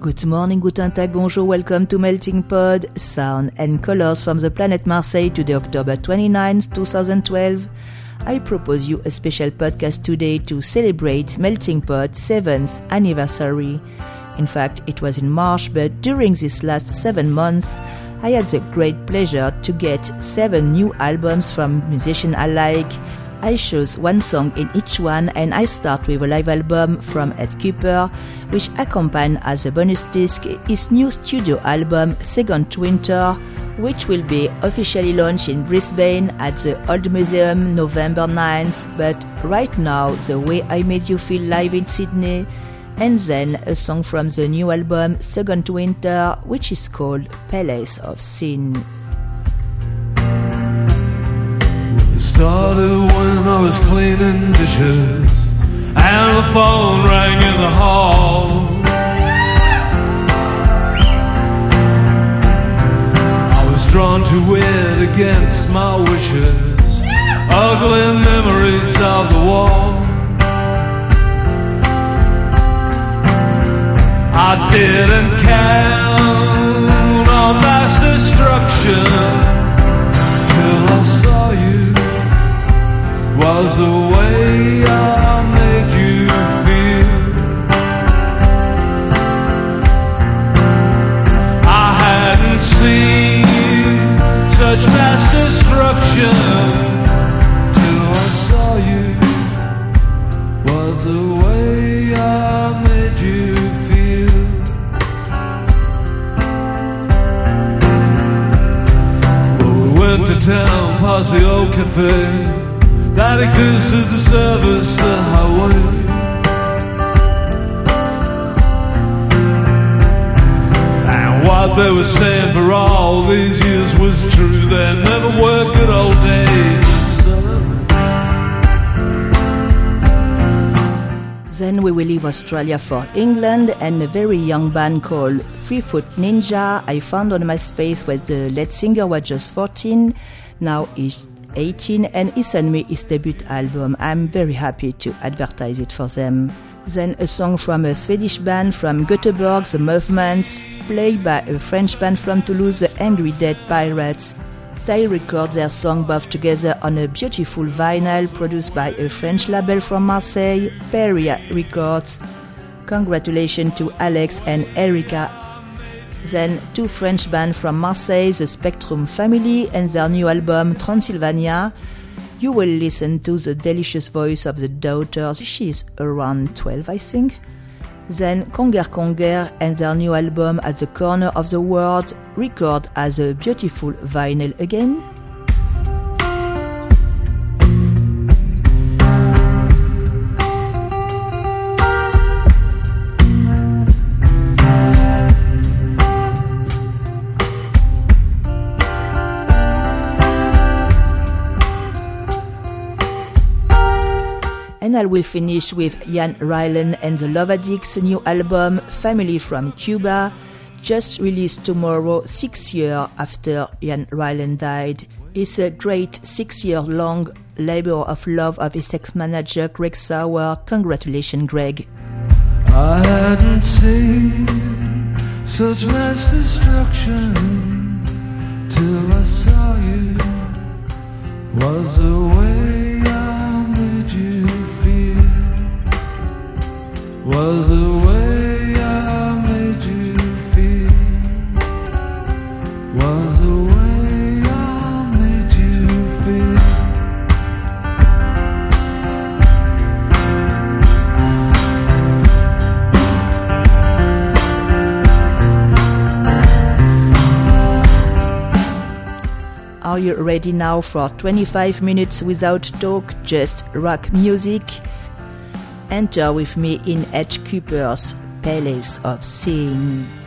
Good morning, guten tag, bonjour, welcome to Melting Pod, sound and colors from the planet Marseille to the October 29, 2012. I propose you a special podcast today to celebrate Melting Pod 7th anniversary. In fact, it was in March, but during these last seven months, I had the great pleasure to get seven new albums from musicians alike I chose one song in each one and I start with a live album from Ed Kuepper, which accompanied as a bonus disc his new studio album Second Winter, which will be officially launched in Brisbane at the Old Museum November 9th, but right now The Way I Made You Feel live in Sydney, and then a song from the new album Second Winter, which is called Palace of Sin. Started when I was cleaning dishes and the phone rang in the hall. I was drawn to it against my wishes, ugly memories of the war. I didn't count on mass destruction. Was the way I made you feel. I hadn't seen such mass destruction till I saw you. Was the way I made you feel. we went to town past the old cafe that exists as the service the highway. And what they were saying for all these years was true. There never were good old days. Then we will leave Australia for England and a very young band called Three Foot Ninja I found on MySpace where the lead singer was just 14. Now he's 18 and he sent me his debut album. I'm very happy to advertise it for them. Then a song from a Swedish band from Göteborg, The Movements, played by a French band from Toulouse, The Angry Dead Pirates. They record their song both together on a beautiful vinyl produced by a French label from Marseille, Pariah Records. Congratulations to Alex and Erika then two French bands from Marseille, the Spectrum Family, and their new album Transylvania. You will listen to the delicious voice of the daughter. Is around 12, I think. Then Conger Conger and their new album At the Corner of the World, record as a beautiful vinyl again. I will finish with Ian Rilen and the Love Addicts' new album, Family from Cuba, just released tomorrow, six years after Ian Rilen died. It's a great six year long labor of love of his ex manager, Greg Sauer. Congratulations, Greg. I hadn't seen such mass destruction till I saw you. Was the was the way I made you feel. Was the way I made you feel. Are you ready now for 25 minutes without talk, just rock music? Enter with me in Kuepper's Palace of Sin.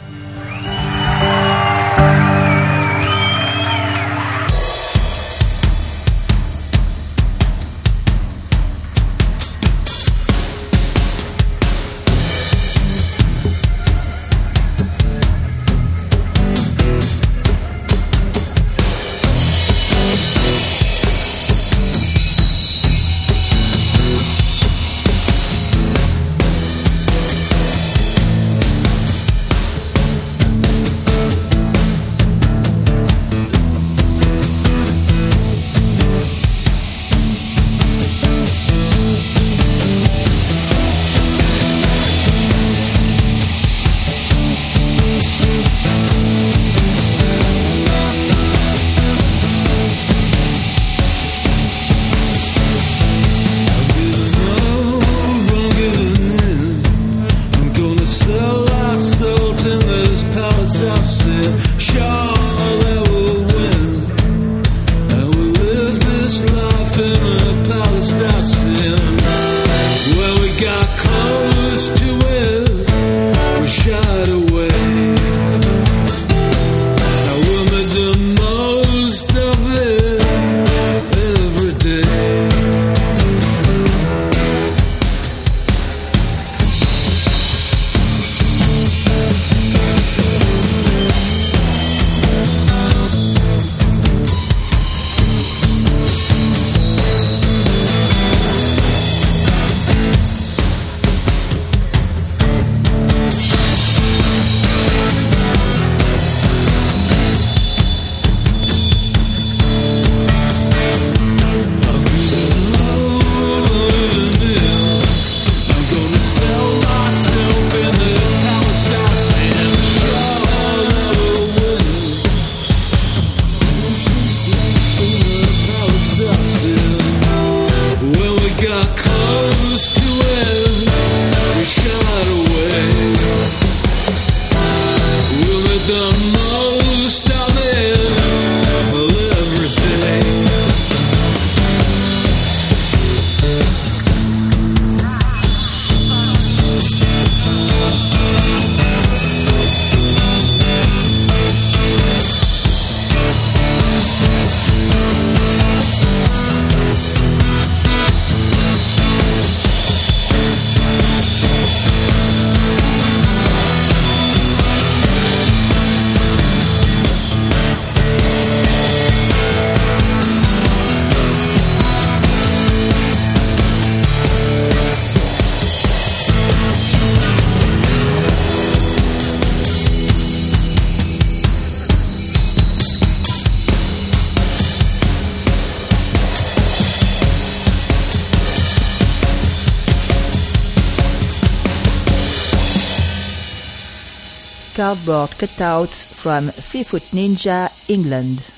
Cardboard cutouts from Three Foot Ninja, England.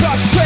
sucks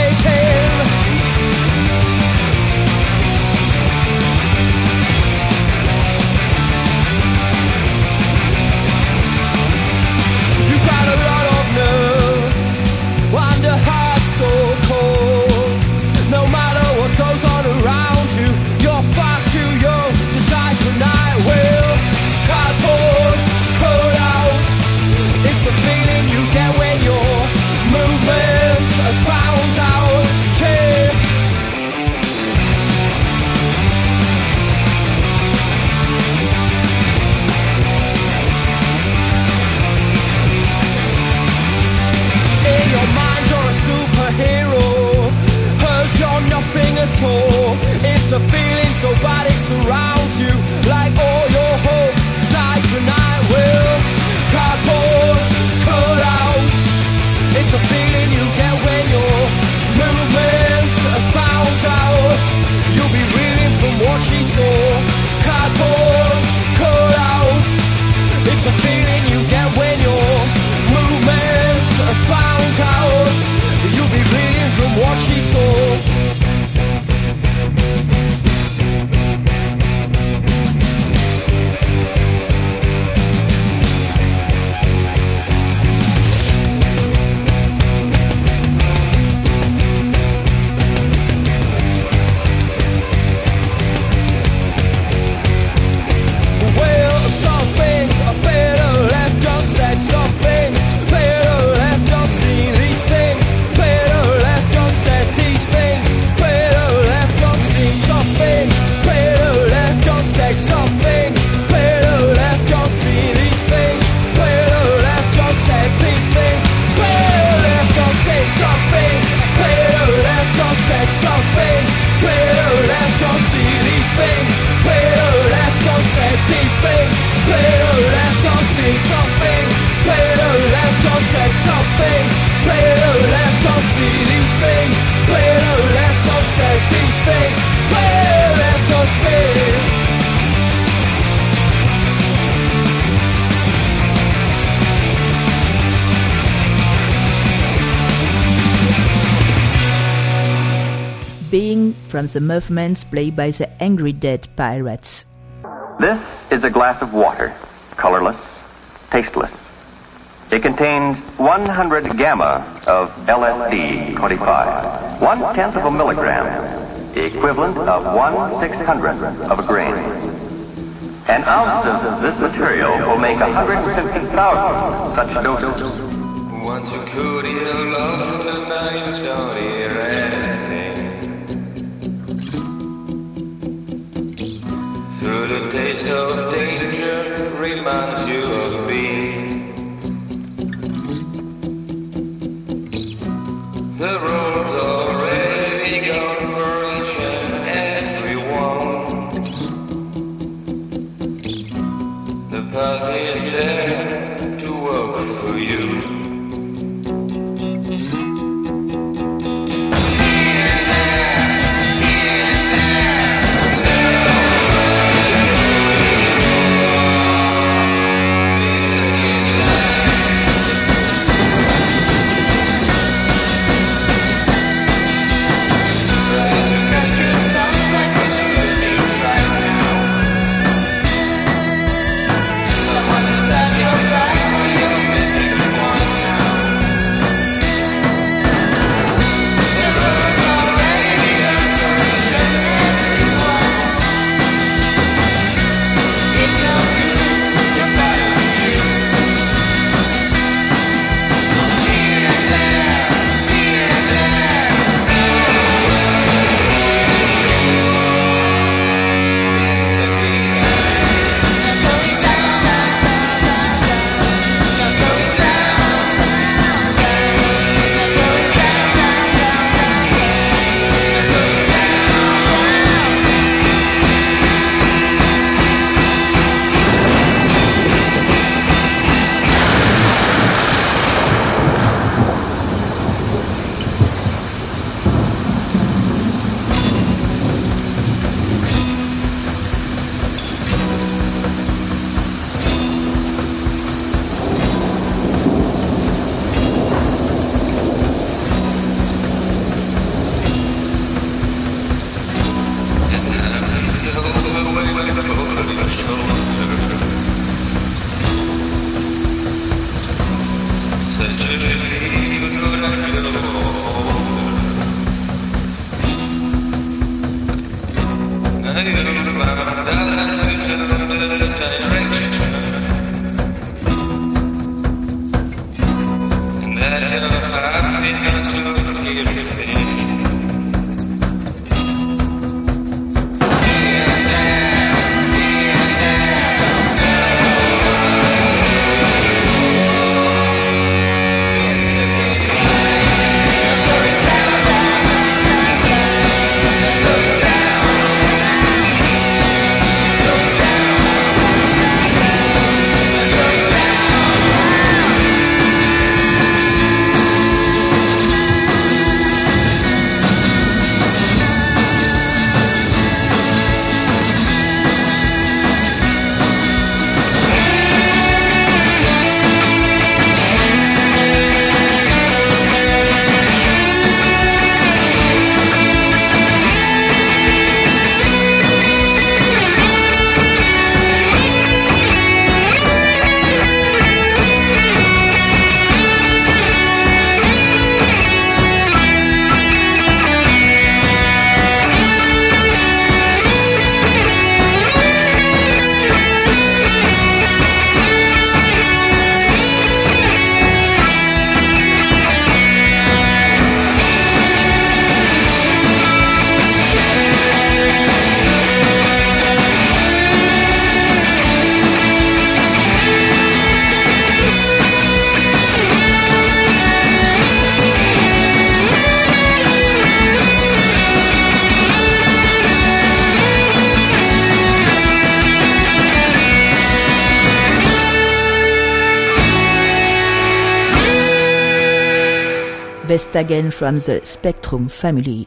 from the movements played by the Angry Dead Pirates. This is a glass of water, colorless, tasteless. It contains 100 gamma of LSD 25, one tenth of a milligram, the equivalent of one six hundredth of a grain. An ounce of this material will make 150,000 such doses. Once you could hear love tonight, don't hear anything. Taste of danger reminds you Beistaguen from the Spectrum family.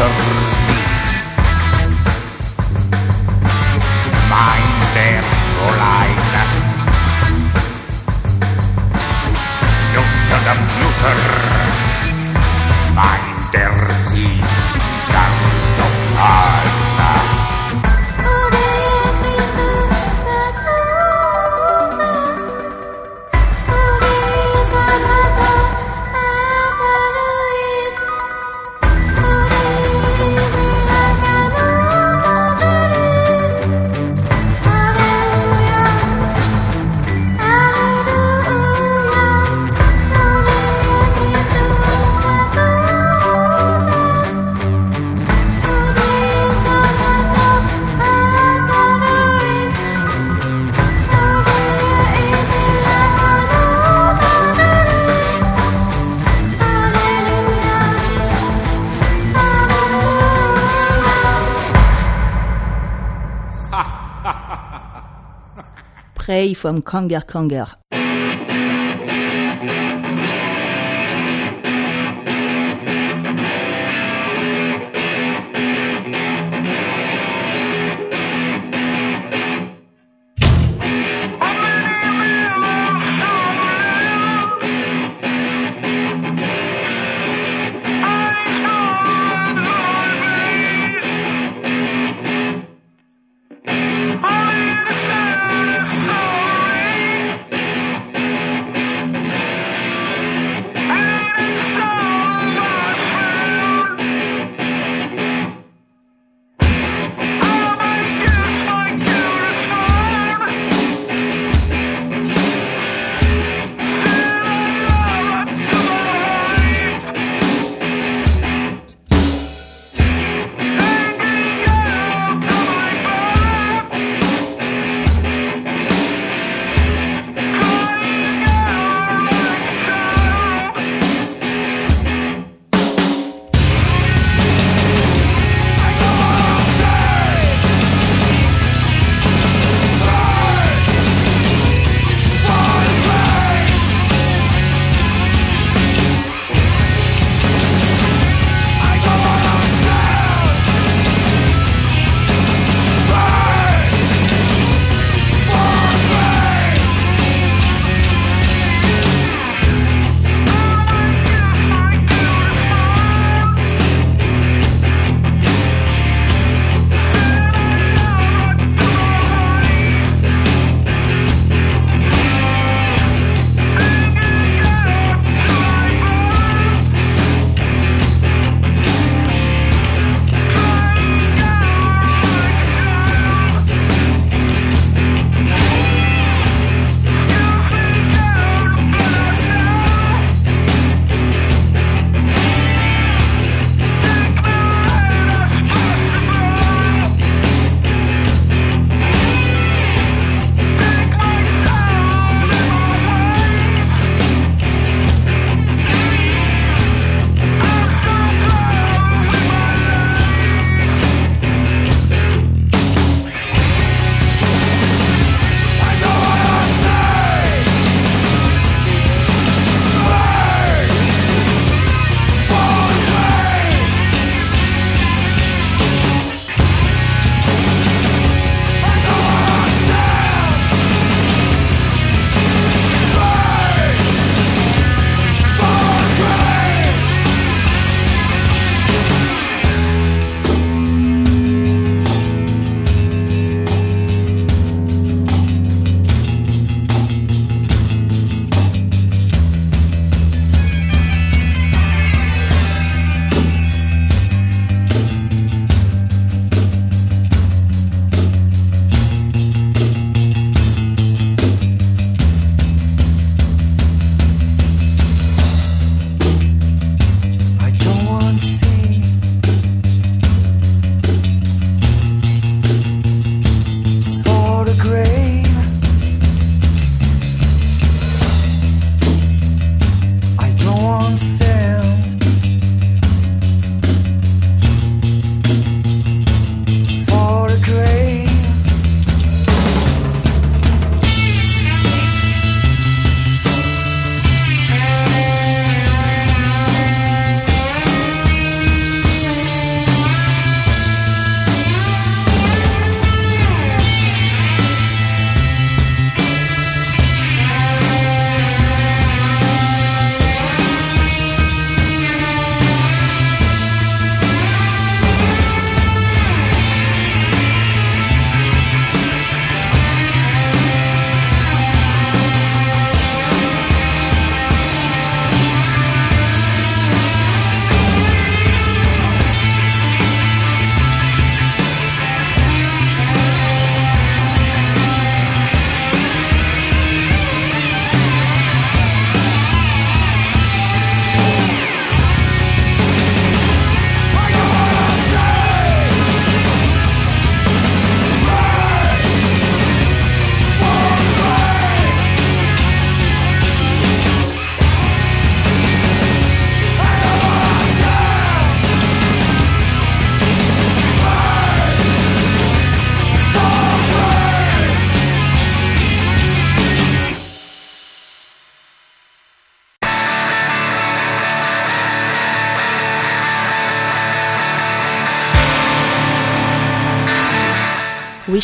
Muttersieg. Mein der Fräulein. Unter dem Mutter. Mein der Sieg. Kartoffeln. Pray vom Conger Conger.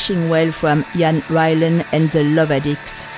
Wishing Well from Ian Rilen and the Love Addicts.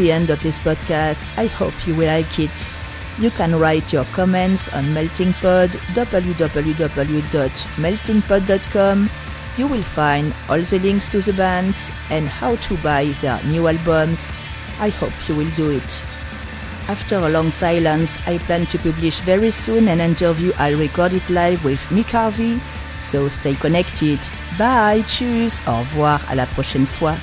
The end of this podcast. I hope you will like it. You can write your comments on Melting Pod, www.meltingpod.com. You will find all the links to the bands and how to buy their new albums. I hope you will do it. After a long silence, I plan to publish very soon an interview I recorded live with Mick Harvey, so stay connected. Bye, tschüss, au revoir, à la prochaine fois.